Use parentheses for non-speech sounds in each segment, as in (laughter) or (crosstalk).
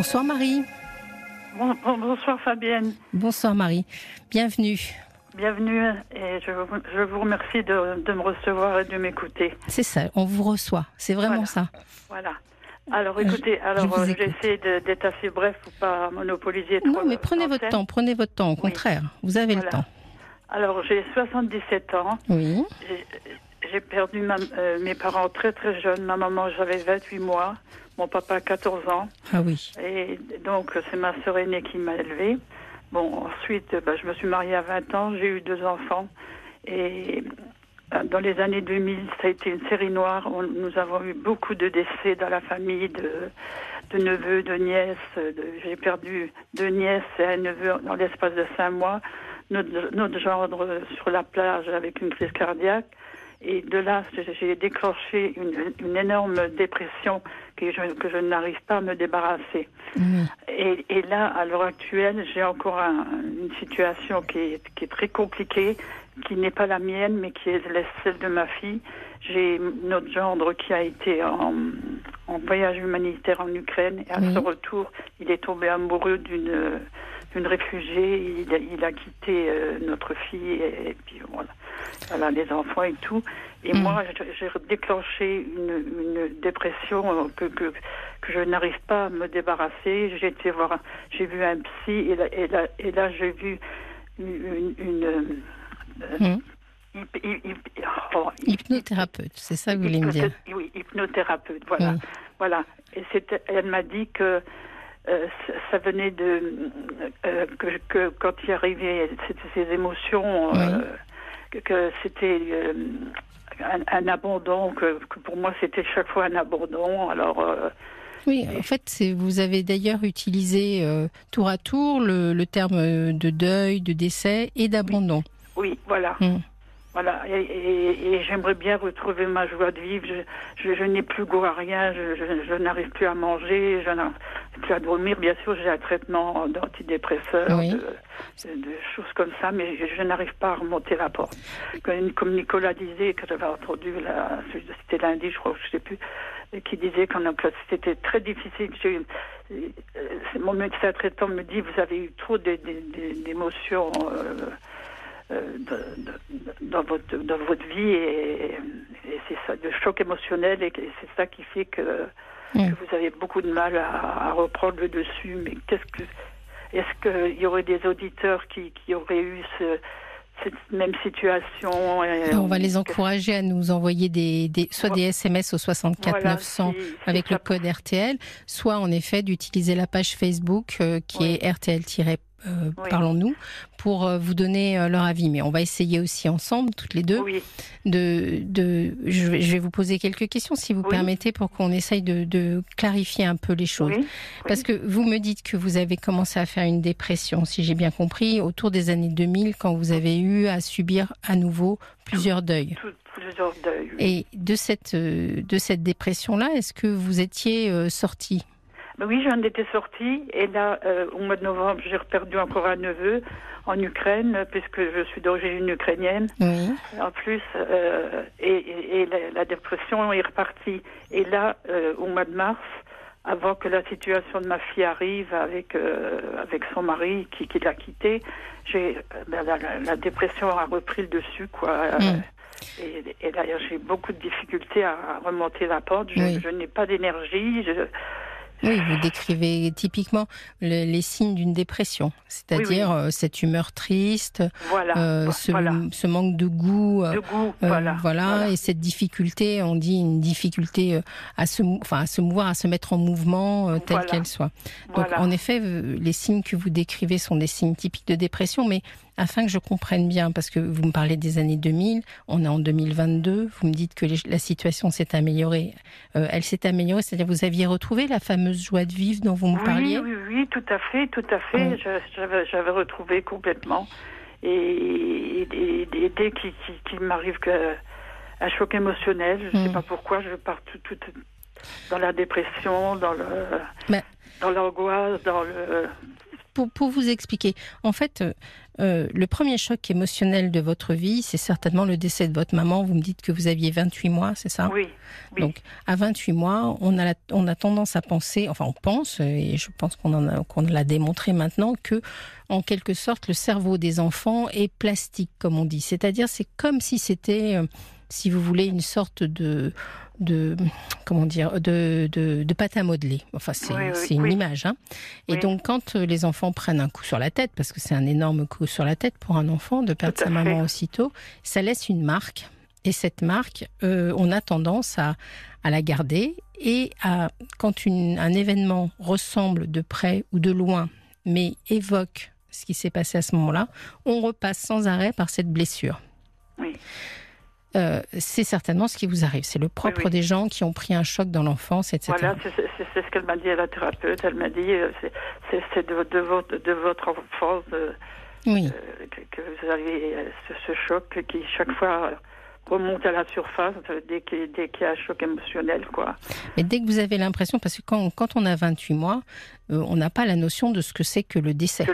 Bonsoir Marie. bonsoir Fabienne. Bonsoir Marie. Bienvenue. Bienvenue et je, vous remercie de, me recevoir et de m'écouter. C'est ça, on vous reçoit. C'est vraiment ça. Voilà. Alors euh, écoutez, alors euh, j'essaie d'être assez bref pour pas monopoliser trop. Non, mais prenez votre temps, prenez votre temps. Au contraire, vous avez le temps. Alors j'ai 77 ans. Oui. J'ai perdu euh, mes parents très très jeunes. Ma maman, j'avais 28 mois. Mon papa, 14 ans. Ah oui. Et donc c'est ma sœur aînée qui m'a élevée. Bon, ensuite, bah, je me suis mariée à 20 ans. J'ai eu deux enfants. Et dans les années 2000, ça a été une série noire. nous avons eu beaucoup de décès dans la famille, de, de neveux, de nièces. J'ai perdu deux nièces et un neveu dans l'espace de cinq mois. Notre, notre gendre sur la plage avec une crise cardiaque. Et de là, j'ai déclenché une, une, énorme dépression que je, que je n'arrive pas à me débarrasser. Mmh. Et, et, là, à l'heure actuelle, j'ai encore une situation qui est, qui est très compliquée qui n'est pas la mienne, mais qui est celle de ma fille. J'ai notre gendre qui a été en, en voyage humanitaire en Ukraine et à ce retour, il est tombé amoureux d'une d'une réfugiée. Il a, il a quitté euh, notre fille et, puis voilà, voilà, les enfants et tout. Et mm. moi, j'ai déclenché une, une dépression que, que, que je n'arrive pas à me débarrasser. J'ai été voir, j'ai vu un psy et là, et là, et là j'ai vu une, une Hmm. Oh, hypnothérapeute, c'est ça que vous voulez me dire Oui, hypnothérapeute, voilà. voilà. Et elle m'a dit que euh, ça venait de. Euh, que, quand il arrivait ces émotions, euh, que, c'était un, abandon, que, pour moi c'était chaque fois un abandon. Alors. oui, en fait, vous avez d'ailleurs utilisé tour à tour le, le, terme de deuil, de décès et d'abandon. Oui, voilà. Hmm. Voilà, et, j'aimerais bien retrouver ma joie de vivre. Je, je, n'ai plus goût à rien, je, n'arrive plus à manger, je n'arrive plus à dormir. Bien sûr, j'ai un traitement d'antidépresseur, de, choses comme ça, mais je, n'arrive pas à remonter la porte. Comme, Nicolas disait, que j'avais entendu, c'était lundi, je crois, je ne sais plus, qui disait que c'était très difficile. Euh, mon médecin traitant me dit, vous avez eu trop d'émotions. Euh, euh, dans, votre, dans votre vie et, c'est ça, le choc émotionnel et c'est ça qui fait que, vous avez beaucoup de mal à, reprendre le dessus. Mais qu'est-ce que est-ce qu'il y aurait des auditeurs qui, qui auraient eu cette même situation On va les encourager à nous envoyer des, soit des SMS au 64 900 avec le code RTL, soit en effet d'utiliser la page Facebook euh, qui est RTL- euh, parlons-nous, pour euh, vous donner euh, leur avis. Mais on va essayer aussi ensemble, toutes les deux, de, de je, vais, vous poser quelques questions, si vous permettez, pour qu'on essaye de, clarifier un peu les choses. Parce que vous me dites que vous avez commencé à faire une dépression, si j'ai bien compris, autour des années 2000, quand vous avez eu à subir à nouveau plusieurs deuils. plusieurs deuils. Et de cette, de cette dépression-là, est-ce que vous étiez sorti? Oui, j'en étais sortie et là, euh, au mois de novembre, j'ai perdu encore un neveu en Ukraine, puisque je suis d'origine ukrainienne. En plus, euh, et, la, dépression est repartie. Et là, euh, au mois de mars, avant que la situation de ma fille arrive avec avec son mari qui, qui l'a quitté, j'ai ben, la, dépression a repris le dessus, quoi. Mm. Et, et d'ailleurs, j'ai beaucoup de difficultés à, remonter la porte. Je, je n'ai pas d'énergie. Je, oui, vous décrivez typiquement les signes d'une dépression, c'est-à-dire euh, cette humeur triste, euh, ce, manque de goût, euh, voilà, et cette difficulté, on dit une difficulté à se, enfin, à se mouvoir, à se mettre en mouvement telle qu'elle soit. Donc, en effet, les signes que vous décrivez sont des signes typiques de dépression, mais afin que je comprenne bien, parce que vous me parlez des années 2000, on est en 2022, vous me dites que la situation s'est améliorée. Euh, elle s'est améliorée, c'est-à-dire vous aviez retrouvé la fameuse joie de vivre dont vous me parliez? Oui, oui, tout à fait, tout à fait. J'avais retrouvé complètement. Et, dès qu'il m'arrive un choc émotionnel, je ne sais hmm. pas pourquoi, je pars tout, dans la dépression, dans le, dans l'angoisse, dans le pour, pour, vous expliquer, en fait, euh, le premier choc émotionnel de votre vie, c'est certainement le décès de votre maman. Vous me dites que vous aviez 28 mois, c'est ça? Oui, Donc, à 28 mois, on a, on a tendance à penser, enfin, on pense, et je pense qu'on qu'on l'a démontré maintenant, que, en quelque sorte, le cerveau des enfants est plastique, comme on dit. C'est-à-dire, c'est comme si c'était, euh, si vous voulez, une sorte de de comment dire de, de, pâte à modeler. Enfin, c'est une image. Hein. Et donc, quand euh, les enfants prennent un coup sur la tête, parce que c'est un énorme coup sur la tête pour un enfant de perdre sa maman aussitôt, ça laisse une marque. Et cette marque, euh, on a tendance à, à, la garder. Et à, quand une, un événement ressemble de près ou de loin, mais évoque ce qui s'est passé à ce moment-là, on repasse sans arrêt par cette blessure. Oui. Euh, c'est certainement ce qui vous arrive. C'est le propre des gens qui ont pris un choc dans l'enfance, etc. Voilà, c'est ce qu'elle m'a dit à la thérapeute. Elle m'a dit, euh, c'est de, de, votre, de votre enfance euh, oui. que, vous avez ce, ce, choc qui, chaque fois, remonte à la surface dès qu'il y a un choc émotionnel. Quoi. Mais dès que vous avez l'impression, parce que quand, quand, on a 28 mois, euh, on n'a pas la notion de ce que c'est que le décès.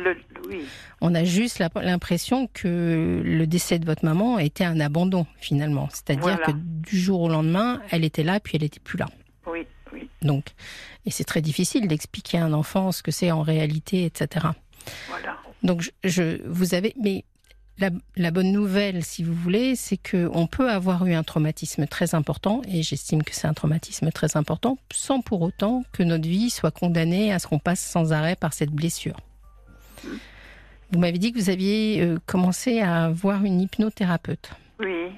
Oui. On a juste l'impression que le décès de votre maman était un abandon, finalement. C'est-à-dire que du jour au lendemain, elle était là, puis elle n'était plus là. Oui, oui. Donc, et c'est très difficile d'expliquer à un enfant ce que c'est en réalité, etc. Voilà. Donc, je, vous avez, mais la, bonne nouvelle, si vous voulez, c'est que on peut avoir eu un traumatisme très important, et j'estime que c'est un traumatisme très important, sans pour autant que notre vie soit condamnée à ce qu'on passe sans arrêt par cette blessure. Vous m'avez dit que vous aviez euh, commencé à voir une hypnothérapeute. Oui.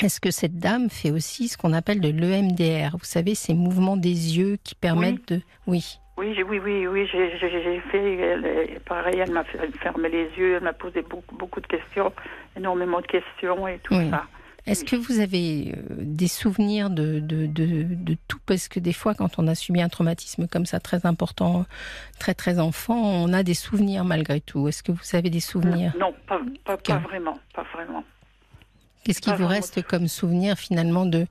Est-ce que cette dame fait aussi ce qu'on appelle de l'EMDR Vous savez, ces mouvements des yeux qui permettent de... Oui. Oui, oui, oui, oui, j'ai fait, pareil, elle m'a fermé les yeux, elle m'a posé beaucoup, beaucoup de questions, énormément de questions et tout ça. Est-ce que vous avez euh, des souvenirs de, de, de, de, tout? Parce que des fois, quand on a subi un traumatisme comme ça, très important, très très enfant, on a des souvenirs malgré tout. Est-ce que vous avez des souvenirs? Non, pas, pas, pas vraiment, pas vraiment. Qu'est-ce qui vous reste comme souvenir finalement de,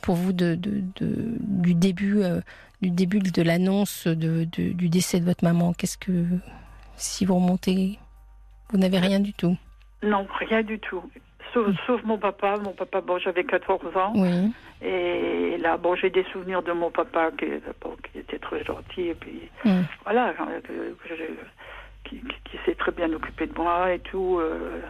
pour vous de, de, du début euh, du début de l'annonce de, du décès de votre maman? Qu'est-ce que si vous remontez, vous n'avez rien du tout? Non, rien du tout. Sauf, mon papa. Mon papa, bon, j'avais 14 ans. Oui. Et là, bon, j'ai des souvenirs de mon papa qui, qui était très gentil. Et puis, mm. voilà, euh, qui, qui s'est très bien occupé de moi et tout. Euh,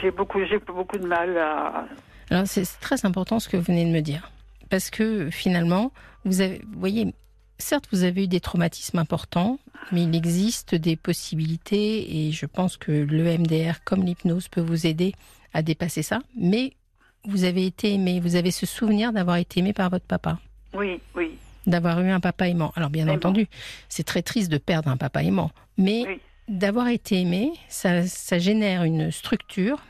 j'ai beaucoup, beaucoup de mal à. Alors, c'est très important ce que vous venez de me dire. Parce que finalement, vous, avez, vous voyez, certes, vous avez eu des traumatismes importants, mais il existe des possibilités et je pense que le MDR, comme l'hypnose, peut vous aider à dépasser ça. Mais vous avez été aimé, vous avez ce souvenir d'avoir été aimé par votre papa. Oui, oui. D'avoir eu un papa aimant. Alors, bien entendu, c'est très triste de perdre un papa aimant, mais d'avoir été aimé, ça, ça, génère une structure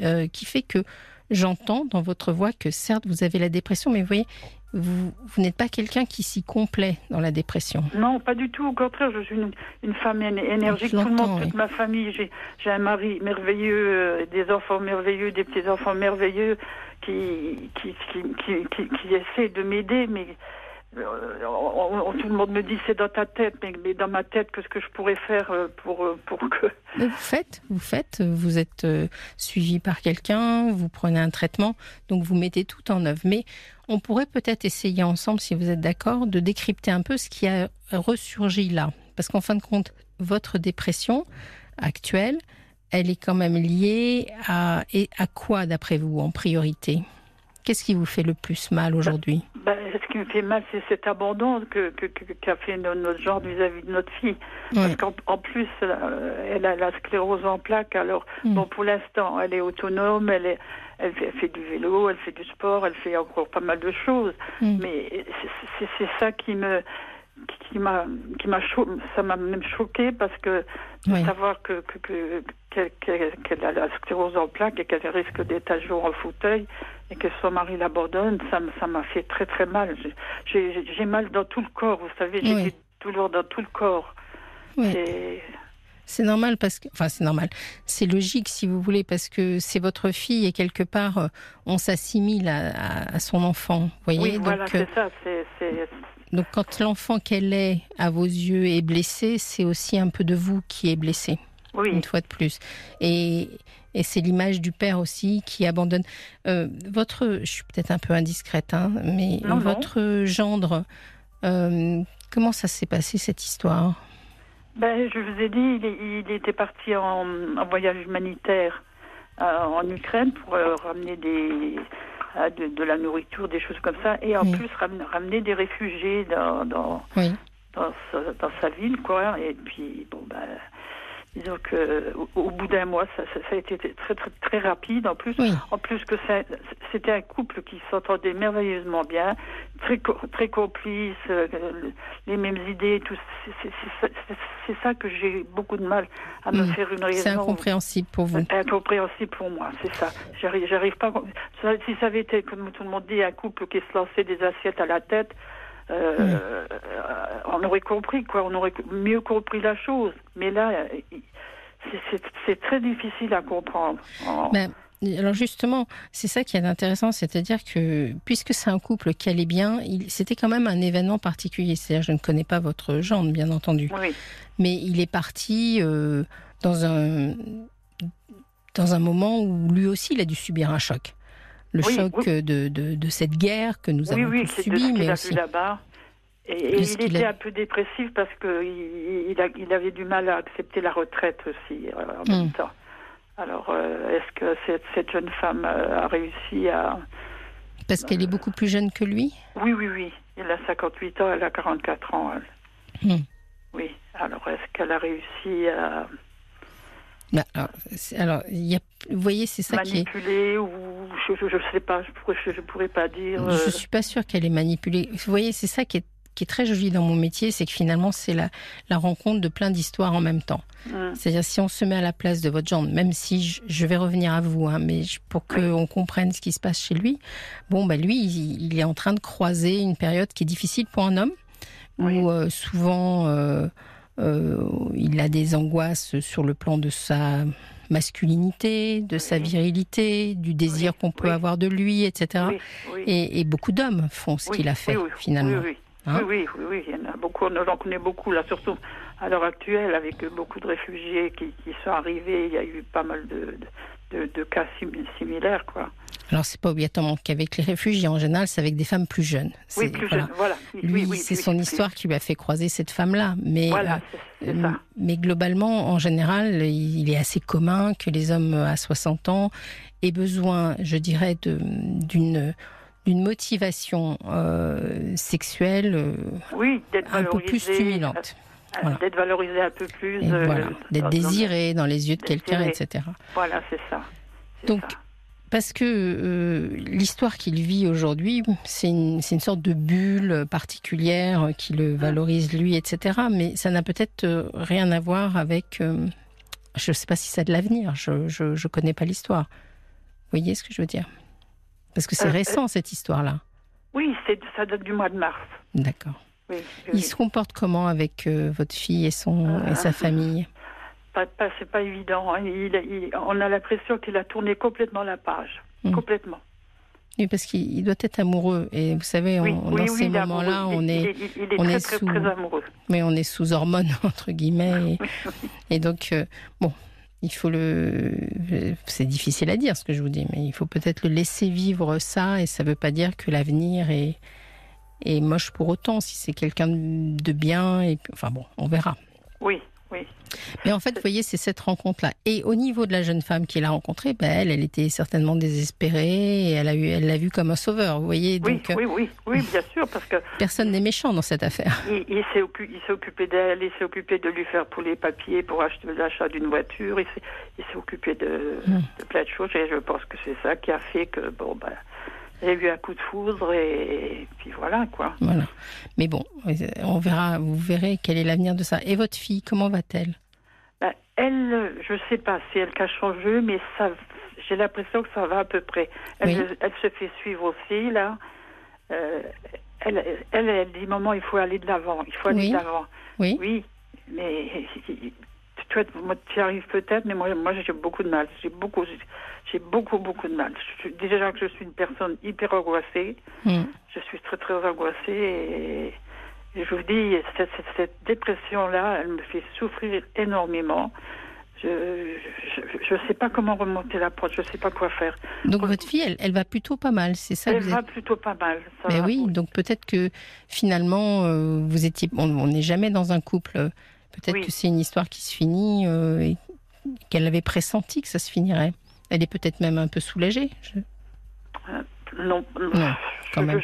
euh, qui fait que j'entends dans votre voix que certes vous avez la dépression, mais vous voyez, vous, vous n'êtes pas quelqu'un qui s'y complaît dans la dépression. Non, pas du tout. Au contraire, je suis une, une femme énergique. Tout le monde, toute ma famille, j'ai un mari merveilleux, euh, des enfants merveilleux, des petits-enfants merveilleux qui, qui, qui, qui, qui essaient de m'aider, mais euh, tout le monde me dit c'est dans ta tête, mais, dans ma tête, qu'est-ce que je pourrais faire euh, pour, euh, pour que... (laughs) vous faites, vous faites, vous êtes suivi par quelqu'un, vous prenez un traitement, donc vous mettez tout en œuvre. Mais on pourrait peut-être essayer ensemble, si vous êtes d'accord, de décrypter un peu ce qui a ressurgi là. Parce qu'en fin de compte, votre dépression actuelle, elle est quand même liée à, et à quoi d'après vous en priorité? Qu'est-ce qui vous fait le plus mal aujourd'hui? Bah, Ce qui me fait mal, c'est cet abandon qu'a que, que, fait notre genre vis-à-vis de notre fille. Parce qu'en plus, euh, elle a la sclérose en plaques. Alors, mm. bon, pour l'instant, elle est autonome, elle, est, elle, fait, du vélo, elle fait du sport, elle fait encore pas mal de choses. Mm. Mais c'est ça qui me qui m'a qui m'a ça m'a même choqué parce que de savoir que que qu'elle a la sclérose en plaques et qu'elle risque d'être un jour en fauteuil et que son mari l'abandonne, ça m'a fait très très mal. J'ai mal dans tout le corps, vous savez, j'ai des douleurs dans tout le corps. C'est normal parce que, enfin, c'est normal. C'est logique si vous voulez parce que c'est votre fille et quelque part, euh, on s'assimile à, son enfant. Voyez? Oui, voilà, c'est ça. Donc, quand l'enfant qu'elle est à vos yeux est blessé, c'est aussi un peu de vous qui est blessé. Oui. Une fois de plus. Et, et c'est l'image du père aussi qui abandonne. Euh, votre, je suis peut-être un peu indiscrète, hein, mais votre gendre, euh, comment ça s'est passé cette histoire? Ben, Je vous ai dit, il, était parti en, voyage humanitaire euh, en Ukraine pour ramener des, de, la nourriture, des choses comme ça, et en plus ramener, des réfugiés dans, dans, dans, sa, dans, sa, ville, quoi. Et puis, bon, ben Disons que au, bout d'un mois, ça, ça, a été très très très rapide. En plus, en plus que c'était un couple qui s'entendait merveilleusement bien, très très complice, euh, les mêmes idées. Tout c'est ça que j'ai beaucoup de mal à me faire une raison. C'est incompréhensible pour vous. Incompréhensible pour moi, c'est ça. J'arrive j'arrive pas. Si ça avait été comme tout le monde dit, un couple qui se lançait des assiettes à la tête. Euh, on aurait compris, quoi. On aurait mieux compris la chose. Mais là, c'est très difficile à comprendre. Ben, alors justement, c'est ça qui est intéressant, c'est-à-dire que puisque c'est un couple qui allait bien, c'était quand même un événement particulier. C'est-à-dire, je ne connais pas votre genre, bien entendu, mais il est parti euh, dans un dans un moment où lui aussi il a dû subir un choc le choc De, de, cette guerre que nous avons tous subi, mais aussi. là-bas. Et, il était un peu dépressif parce qu'il il, il, avait du mal à accepter la retraite aussi euh, en même hmm. temps. Alors, euh, est-ce que cette, cette, jeune femme euh, a réussi à... Parce qu'elle est beaucoup plus jeune que lui Oui, oui, oui. Il a 58 ans, elle a 44 ans. Hmm. Oui. Alors, est-ce qu'elle a réussi à... Bah, alors, y a, vous voyez, c'est ça qui est... ou je ne sais pas, je ne pourrais, pas dire. Je ne suis pas sûre qu'elle est manipulée. Vous voyez, c'est ça qui est qui est très joli dans mon métier, c'est que finalement, c'est la, la, rencontre de plein d'histoires en même temps. C'est-à-dire, si on se met à la place de votre genre, même si je, vais revenir à vous, hein, mais pour qu'on comprenne ce qui se passe chez lui, bon, bah, lui, il, est en train de croiser une période qui est difficile pour un homme, où euh, souvent, euh, euh, il a des angoisses sur le plan de sa masculinité, de sa virilité, du désir qu'on peut avoir de lui, etc. Et, et, beaucoup d'hommes font ce qu'il a fait, finalement. Hein oui, oui, oui, il y en a beaucoup, on en connaît beaucoup, là, surtout à l'heure actuelle, avec beaucoup de réfugiés qui, sont arrivés, il y a eu pas mal de, de, cas similaires, quoi. Alors, c'est pas obligatoirement qu'avec les réfugiés, en général, c'est avec des femmes plus jeunes. Oui, plus jeunes, voilà. lui, c'est son histoire qui lui a fait croiser cette femme-là. Mais, voilà, euh, mais globalement, en général, il est assez commun que les hommes à 60 ans aient besoin, je dirais, d'une d'une motivation euh, sexuelle euh, oui, un peu plus stimulante. D'être valorisé un peu plus. d'être désiré dans les yeux de quelqu'un, etc. Voilà, c'est ça. Donc, parce que l'histoire qu'il vit aujourd'hui, c'est une, une, sorte de bulle particulière qui le valorise lui, etc. Mais ça n'a peut-être rien à voir avec. je ne sais pas si ça a de l'avenir. Je ne connais pas l'histoire. Vous voyez ce que je veux dire? Parce que c'est euh, récent, cette histoire-là. Oui, ça date du mois de mars. D'accord. il se comporte comment avec euh, votre fille et, son, et sa euh, famille? Pas, pas, C'est pas évident. Hein. on a l'impression qu'il a tourné complètement la page. Hmm. Complètement. Oui, parce qu'il doit être amoureux. Et vous savez, dans ces moments-là, on est, il, est, on très, est sous, très, amoureux. Mais on est sous hormones (laughs) entre guillemets. Et, donc, bon, il faut le. C'est difficile à dire ce que je vous dis, mais il faut peut-être le laisser vivre ça, et ça ne veut pas dire que l'avenir est, est moche pour autant. Si c'est quelqu'un de bien, et enfin bon, on verra. Oui, mais en fait, vous voyez, c'est cette rencontre-là. Et au niveau de la jeune femme qu'il a rencontrée, ben, elle, elle était certainement désespérée et elle a eu, elle l'a vu comme un sauveur, vous voyez. Oui, donc, oui, oui, oui, bien sûr, parce que personne n'est méchant dans cette affaire. Il, s'est occupé, d'elle, il s'est occupé de lui faire pour les papiers pour acheter l'achat d'une voiture. Il s'est, occupé de, hum. de, plein de choses et je pense que c'est ça qui a fait que bon ben a eu un coup de foudre et, puis voilà quoi. Voilà. Mais bon, on verra, vous verrez quel est l'avenir de ça. Et votre fille, comment va-t-elle? Ben, Elle, je sais pas si elle cache son jeu, mais ça, j'ai l'impression que ça va à peu près. Elle, elle se fait suivre aussi là. Euh, elle, elle, elle, dit maman, il faut aller de l'avant, il faut aller de l'avant. Oui. Oui, mais toi, tu y arrives peut-être, mais moi, moi j'ai beaucoup de mal. J'ai beaucoup, j'ai beaucoup, beaucoup de mal. Je, déjà que je suis une personne hyper angoissée. Hmm. Je suis très, très angoissée et, je vous dis, cette, cette dépression-là, elle me fait souffrir énormément je ne sais pas comment remonter la porte, je ne sais pas quoi faire. Donc votre fille, elle, elle va plutôt pas mal, c'est ça Elle va plutôt pas mal. Mais oui, donc peut-être que finalement, euh, vous étiez, on n'est jamais dans un couple. Peut-être que c'est une histoire qui se finit euh, et qu'elle avait pressenti que ça se finirait. Elle est peut-être même un peu soulagée. Euh, non, non, quand même.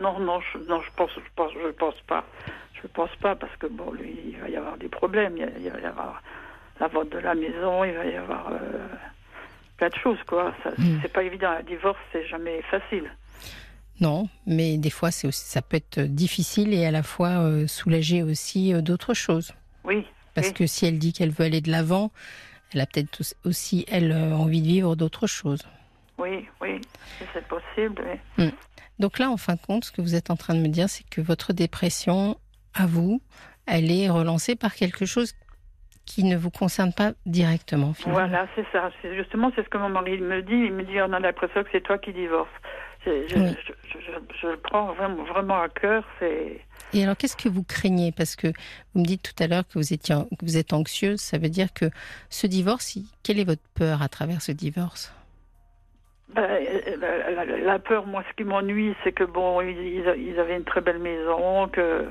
non, non, je, non, je pense, je pense, je pense pas. Je pense pas parce que bon, lui, il va y avoir des problèmes. Il, il va y avoir la vente de la maison, il va y avoir euh, plein de choses, quoi. Hmm. C'est pas évident. Un divorce, c'est jamais facile. Non, mais des fois, c'est aussi, ça peut être difficile et à la fois soulager aussi d'autres choses. Oui. Parce que si elle dit qu'elle veut aller de l'avant, elle a peut-être aussi, elle, envie de vivre d'autres choses. Oui, oui, c'est possible. Hmm. Donc là, en fin de compte, ce que vous êtes en train de me dire, c'est que votre dépression, à vous, elle est relancée par quelque chose qui ne vous concerne pas directement. Finalement. Voilà, c'est ça. C'est justement c'est ce que mon mari me dit. Il me dit on a l'impression que c'est toi qui divorces. Je, je, le prends vraiment, vraiment à cœur. C'est. Et alors, qu'est-ce que vous craignez? Parce que vous me dites tout à l'heure que vous étiez, que vous êtes anxieuse. Ça veut dire que ce divorce, quelle est votre peur à travers ce divorce? Ben, la, peur, moi, ce qui m'ennuie, c'est que bon, ils, ils, avaient une très belle maison, que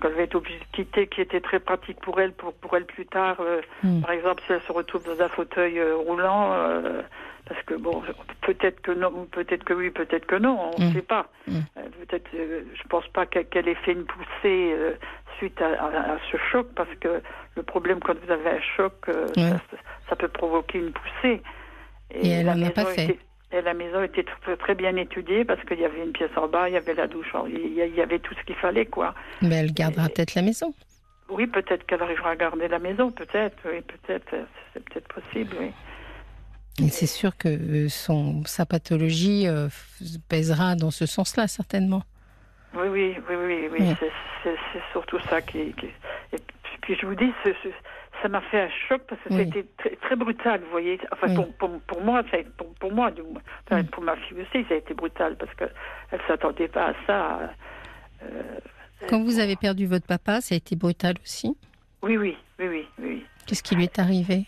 qu'elle va être obligée de quitter, qui était très pratique pour elle, pour, pour elle plus tard. Euh, hmm. Par exemple, si elle se retrouve dans un fauteuil euh, roulant, euh, parce que bon, peut-être que non, peut-être que oui, peut-être que non, on ne hmm. sait pas. Hmm. peut-être, je pense pas qu'elle ait fait une poussée suite à, ce choc, parce que le problème quand vous avez un choc, ça, peut provoquer une poussée. Et, elle n'en a pas fait. Et la maison était très bien étudiée parce qu'il y avait une pièce en bas, il y avait la douche, il y avait tout ce qu'il fallait, quoi. Mais elle gardera peut-être la maison. Oui, peut-être qu'elle arrivera à garder la maison, peut-être, oui, peut-être, c'est peut-être possible, oui. Et c'est sûr que euh, son, sa pathologie euh, pèsera dans ce sens-là, certainement. Oui, oui, oui, oui, oui. C'est surtout ça qui, Et puis je vous dis, ce, ça m'a fait un choc parce que c'était très, très, brutal, vous voyez. Enfin, pour, pour, pour, moi, pour, pour moi, enfin, pour ma fille aussi, ça a été brutal parce qu'elle ne s'attendait pas à ça. Euh, Quand vous avez perdu votre papa, ça a été brutal aussi? Oui, oui, oui, oui. oui. Qu'est-ce qui lui est arrivé?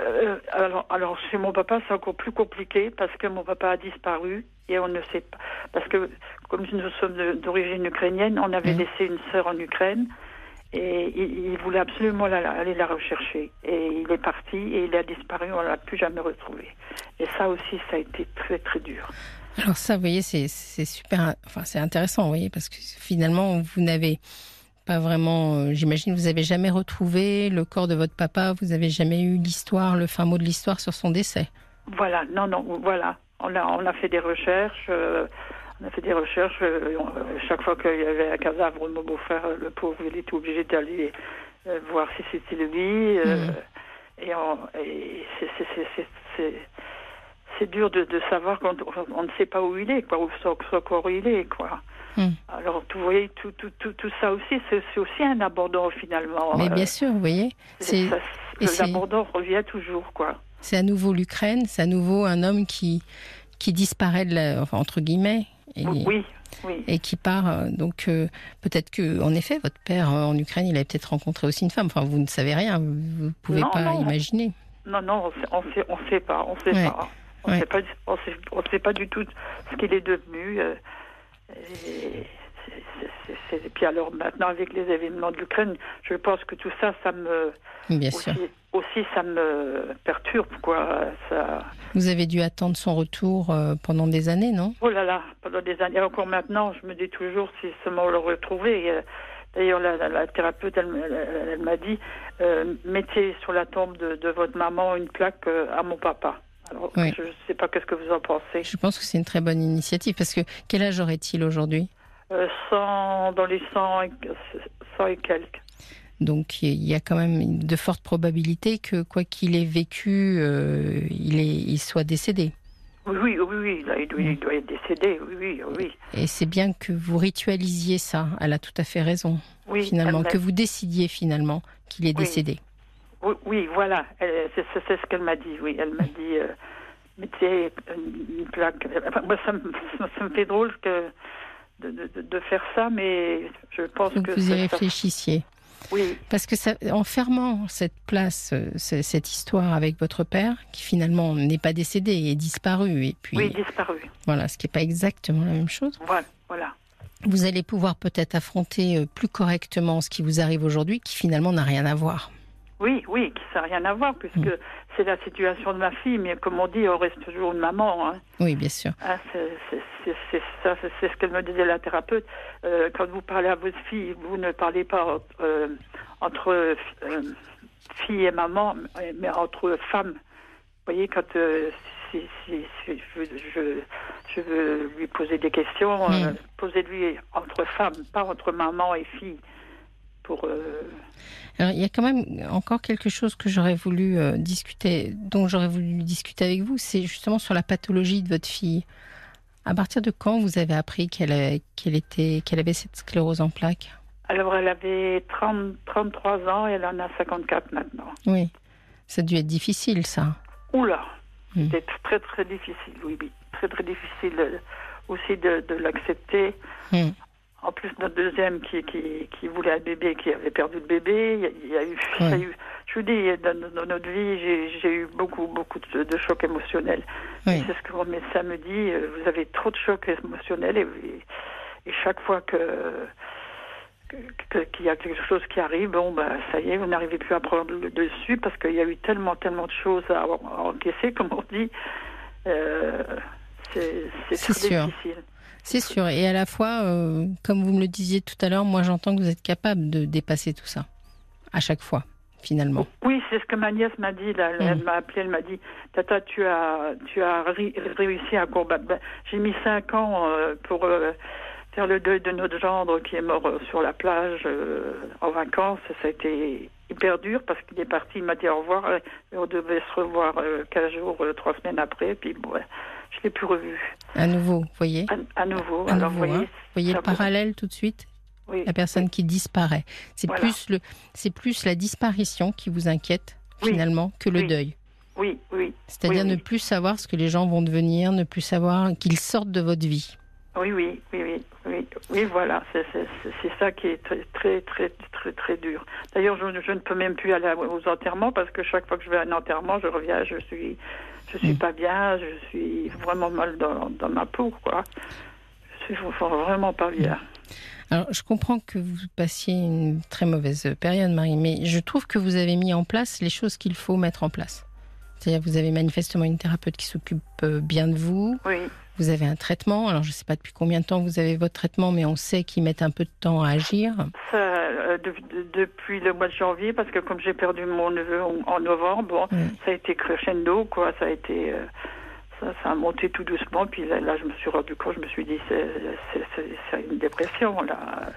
Euh, alors, alors, chez mon papa, c'est encore plus compliqué parce que mon papa a disparu et on ne sait pas. Parce que, comme nous sommes d'origine ukrainienne, on avait laissé une sœur en Ukraine et il, voulait absolument aller la rechercher. Et il est parti et il a disparu, on ne l'a plus jamais retrouvé. Et ça aussi, ça a été très très dur. Alors ça, vous voyez, c'est super, enfin c'est intéressant, vous voyez, parce que finalement, vous n'avez pas vraiment, euh, j'imagine, vous n'avez jamais retrouvé le corps de votre papa, vous n'avez jamais eu l'histoire, le fin mot de l'histoire sur son décès. Voilà, non, non, voilà. On a, on a fait des recherches. Euh, on a fait des recherches. Euh, chaque fois qu'il y avait un cadavre, mon beau-frère, le pauvre, il était obligé d'aller euh, voir si c'était lui. Euh, mhm. Et, c'est dur de, savoir qu'on on ne sait pas où il est, quoi, où quoi, où il est, quoi. Mhm. Alors, vous voyez, tout, tout, tout, tout ça aussi, c'est aussi un abandon finalement. Mais bien sûr, vous voyez. L'abandon revient toujours, quoi. C'est à nouveau l'Ukraine, c'est à nouveau un homme qui, qui disparaît, de enfin, entre guillemets, et, oui, Et qui part. Euh, donc euh, peut-être que, en effet, votre père euh, en Ukraine, il avait peut-être rencontré aussi une femme. Enfin, vous ne savez rien. Vous ne pouvez pas imaginer. Non, non, on sait, on sait, pas. On sait pas. On ne sait pas. On sait, pas du tout ce qu'il est devenu. et, puis alors maintenant avec les événements de l'Ukraine, je pense que tout ça, ça me Bien sûr aussi ça me perturbe quoi. Ça... Vous avez dû attendre son retour euh, pendant des années, non? Oh là là, pendant des années. Encore maintenant, je me dis toujours si seulement on le retrouvait. Euh, d'ailleurs, la, thérapeute, elle, m'a dit euh, mettez sur la tombe de, votre maman une plaque à mon papa. Alors, je ne sais pas qu'est-ce que vous en pensez. Je pense que c'est une très bonne initiative parce que quel âge aurait-il aujourd'hui? 100, dans les 100 100 et quelques. Donc il y a quand même de fortes probabilités que quoi qu'il ait vécu, euh, il, est, il soit décédé. Oui, oui, oui, oui. il, doit, être décédé, oui, oui, oui. Et c'est bien que vous ritualisiez ça, elle a tout à fait raison, oui, finalement, que vous décidiez finalement qu'il est décédé. Oui, voilà, c'est ce qu'elle m'a dit, oui. Elle m'a dit, euh, sais, une plaque. moi, ça me, (laughs) ça me fait drôle que de, de, de, faire ça, mais je pense que. Vous y réfléchissiez. Oui. Parce que ça, en fermant cette place, euh, cette histoire avec votre père, qui finalement n'est pas décédé, est disparu, et puis. Oui, disparu. Voilà, ce qui n'est pas exactement la même chose. Voilà, voilà. Vous allez pouvoir peut-être affronter euh, plus correctement ce qui vous arrive aujourd'hui, qui finalement n'a rien à voir. Oui, oui, qui n'a rien à voir, puisque mm. c'est la situation de ma fille, mais comme on dit, on reste toujours une maman. Hein. Oui, bien sûr. Ah, c'est ça, c'est ce qu'elle me disait la thérapeute. Euh, quand vous parlez à votre fille, vous ne parlez pas euh, entre euh, fille et maman, mais entre femmes. Vous voyez, quand si, si, je, je, veux lui poser des questions, mm. posez-lui entre femmes, pas entre maman et fille. Pour, alors, il y a quand même encore quelque chose que j'aurais voulu euh, discuter, dont j'aurais voulu discuter avec vous, c'est justement sur la pathologie de votre fille. À partir de quand vous avez appris qu'elle qu'elle était qu'elle avait cette sclérose en plaques? Alors, elle avait 30, 33 ans et elle en a 54 maintenant. Oui, ça a dû être difficile, ça. Oula, hmm. c'était très très difficile, oui, très très difficile euh, aussi de, de l'accepter. Hmm. En plus, notre deuxième qui, qui, qui, voulait un bébé, qui avait perdu le bébé, il y a, eu, eu, je vous dis, dans, notre vie, j'ai eu beaucoup, beaucoup de, chocs émotionnels. C'est ce que mon médecin me dit, euh, vous avez trop de chocs émotionnels et, et chaque fois que qu'il y a quelque chose qui arrive, bon, ben, ça y est, vous n'arrivez plus à prendre le dessus parce qu'il y a eu tellement, tellement de choses à, encaisser, comme on dit. Euh, c'est très difficile. C'est sûr. Et à la fois, euh, comme vous me le disiez tout à l'heure, moi j'entends que vous êtes capable de dépasser tout ça. À chaque fois, finalement. Oui, c'est ce que ma nièce m'a dit. Elle mm. m'a appelé, elle m'a dit Tata, tu as, tu as réussi à combattre. Ben, j'ai mis cinq ans euh, pour euh, faire le deuil de notre gendre qui est mort sur la plage en vacances. Ça a été hyper dur parce qu'il est parti, il m'a dit au revoir. Et on devait se revoir 15 jours, trois semaines après. Puis bon, je ne l'ai plus revu. À nouveau, vous voyez à, nouveau. Alors, vous voyez, hein. voyez le parallèle tout de suite oui. La personne qui disparaît. C'est plus, le, plus la disparition qui vous inquiète, finalement, que le deuil. Oui, oui. C'est-à-dire ne plus savoir ce que les gens vont devenir, ne plus savoir qu'ils sortent de votre vie. Oui, oui, oui, oui, oui, voilà, c'est ça qui est très, très, très, très, très dur. D'ailleurs, je, je, ne peux même plus aller aux enterrements parce que chaque fois que je vais à un enterrement, je reviens, je suis je suis mm. pas bien, je suis vraiment mal dans, dans ma peau, quoi. Je suis vraiment pas bien. Alors, je comprends que vous passiez une très mauvaise période, Marie, mais je trouve que vous avez mis en place les choses qu'il faut mettre en place. C'est-à-dire, vous avez manifestement une thérapeute qui s'occupe euh, bien de vous. Oui. Vous avez un traitement. Alors, je ne sais pas depuis combien de temps vous avez votre traitement, mais on sait qu'il met un peu de temps à agir. Euh, depuis le mois de janvier, parce que comme j'ai perdu mon neveu en, novembre, ça a été crescendo, quoi. Ça a été. Euh, ça, a monté tout doucement. Puis là, je me suis rendu compte, je me suis dit, c'est une dépression, là.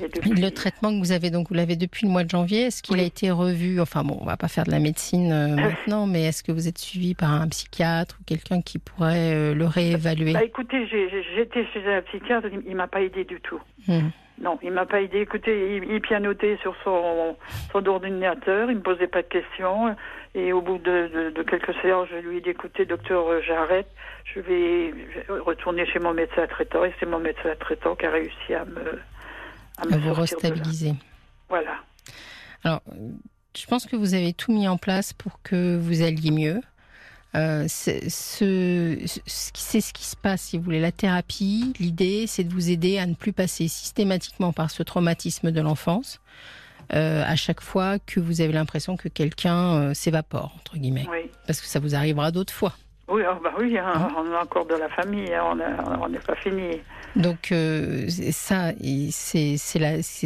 Le traitement que vous avez, donc vous l'avez depuis le mois de janvier, est-ce qu'il a été revu? Enfin bon, on va pas faire de la médecine euh, maintenant, mais est-ce que vous êtes suivi par un psychiatre ou quelqu'un qui pourrait euh, le réévaluer? Bah, Écoutez, j'étais chez un psychiatre, il, ne m'a pas aidé du tout. Hmm. Non, il m'a pas aidé. Écoutez, il, pianotait sur son, son ordinateur, il me posait pas de questions. Et au bout de, quelques séances, je lui ai dit écoutez, docteur, euh, j'arrête. Je vais retourner chez mon médecin traitant. Et c'est mon médecin traitant qui a réussi à me à, vous restabiliser. Voilà. Alors, je pense que vous avez tout mis en place pour que vous alliez mieux. Euh, c'est ce, ce qui se passe, si vous voulez. La thérapie, l'idée, c'est de vous aider à ne plus passer systématiquement par ce traumatisme de l'enfance. Euh, à chaque fois que vous avez l'impression que quelqu'un euh, s'évapore, entre guillemets. Parce que ça vous arrivera d'autres fois. Oui, oh, bah oui hein, hein on a encore de la famille, hein, on n'est pas fini. Donc euh, ça, c'est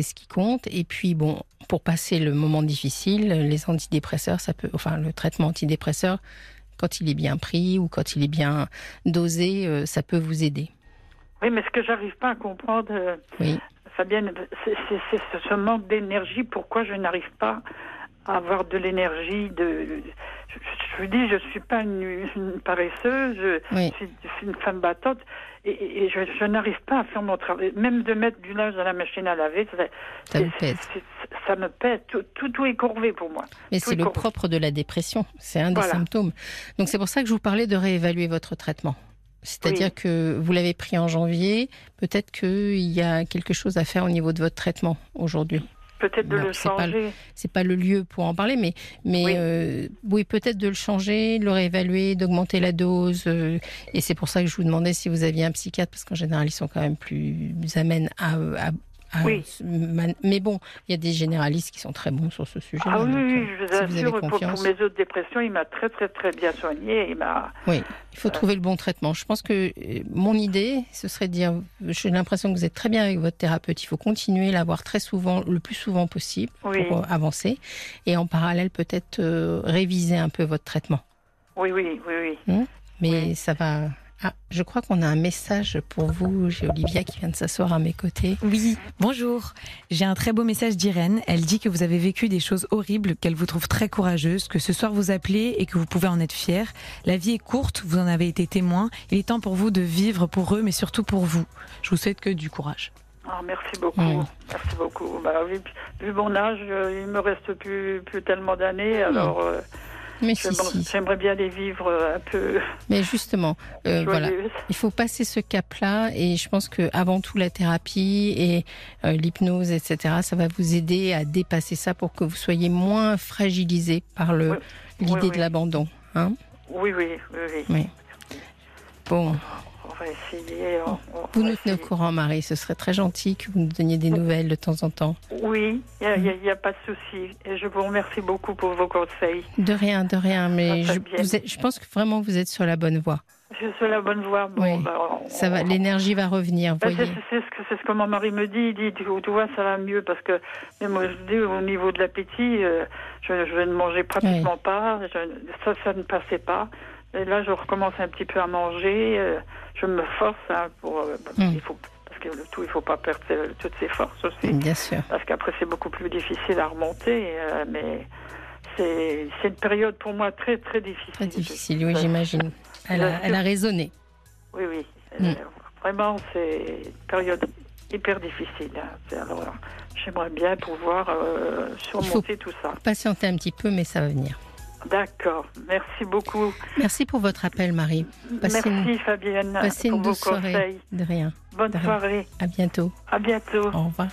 ce qui compte. Et puis bon, pour passer le moment difficile, les antidépresseurs, ça peut, enfin le traitement antidépresseur, quand il est bien pris ou quand il est bien dosé, euh, ça peut vous aider. Oui, mais ce que j'arrive pas à comprendre, euh, oui. Fabienne, c'est ce manque d'énergie. Pourquoi je n'arrive pas avoir de l'énergie de je, vous dis, je suis pas une, paresseuse, je, suis, une femme battante et, je, n'arrive pas à faire mon travail. Même de mettre du linge dans la machine à laver, ça, me pèse. Ça me pèse. Tout, tout, est courvé pour moi. Mais c'est le propre de la dépression. C'est un des symptômes. Donc c'est pour ça que je vous parlais de réévaluer votre traitement. C'est-à-dire que vous l'avez pris en janvier, peut-être qu'il y a quelque chose à faire au niveau de votre traitement aujourd'hui. Peut-être de le changer. C'est pas, pas, le lieu pour en parler, mais, mais oui, euh, oui peut-être de le changer, de le réévaluer, d'augmenter la dose. Euh, et c'est pour ça que je vous demandais si vous aviez un psychiatre, parce qu'en général, ils sont quand même plus amènes à, à, ah, oui. Mais bon, il y a des généralistes qui sont très bons sur ce sujet. Ah oui, oui, je vous assure, pour, mes autres dépressions, il m'a très, très, très bien soigné. Il m'a... Oui, il faut euh, trouver le bon traitement. Je pense que euh, mon idée, ce serait de dire, j'ai l'impression que vous êtes très bien avec votre thérapeute. Il faut continuer à l'avoir très souvent, le plus souvent possible pour euh, avancer. Et en parallèle, peut-être réviser un peu votre traitement. Oui, oui, oui, oui. Hein? Mais ça va ah, je crois qu'on a un message pour vous. J'ai Olivia qui vient de s'asseoir à mes côtés. Oui, bonjour. J'ai un très beau message d'Irène. Elle dit que vous avez vécu des choses horribles, qu'elle vous trouve très courageuse, que ce soir vous appelez et que vous pouvez en être fière. La vie est courte, vous en avez été témoin. Il est temps pour vous de vivre pour eux, mais surtout pour vous. Je vous souhaite que du courage. Ah, merci beaucoup. Merci beaucoup. Bah, vu, mon âge, euh, il me reste plus, plus tellement d'années, alors. Euh, mais J'aimerais bien les vivre euh, un peu. (laughs) Mais justement, euh, voilà, il faut passer ce cap-là et je pense que avant tout la thérapie et euh, l'hypnose, etc., ça va vous aider à dépasser ça pour que vous soyez moins fragilisé par le l'idée de l'abandon. Hein oui, oui, oui, oui. Bon va essayer. vous nous tenez au courant, Marie. Ce serait très gentil que vous nous donniez des nouvelles de temps en temps. Oui, il n'y a, pas de souci. Et je vous remercie beaucoup pour vos conseils. De rien, de rien. Mais je, je, pense que vraiment vous êtes sur la bonne voie. Je suis sur la bonne voie. Bon, bah, ça va, l'énergie va revenir. Bah, c'est ce, que, ce que mon mari me dit. Il dit, tu, vois, ça va mieux parce que, mais moi, je dis, au niveau de l'appétit, euh, je, ne mangeais pratiquement pas. ça, ça ne passait pas. Et là, je recommence un petit peu à manger. Euh, je me force hein, pour euh, parce, faut, parce que le tout, il faut pas perdre toutes ses forces aussi. Bien sûr. Parce qu'après, c'est beaucoup plus difficile à remonter. Euh, mais c'est une période pour moi très très difficile. Très difficile, oui, j'imagine. Elle, a, elle a raisonné. Oui, oui. Hmm. vraiment, c'est une période hyper difficile. Hein. Alors, j'aimerais bien pouvoir surmonter tout ça. Patienter un petit peu, mais ça va venir. D'accord. Merci beaucoup. Merci pour votre appel, Marie. Merci, Fabienne. Passez une douce soirée. De rien. Bonne soirée. À bientôt. À bientôt. Au revoir.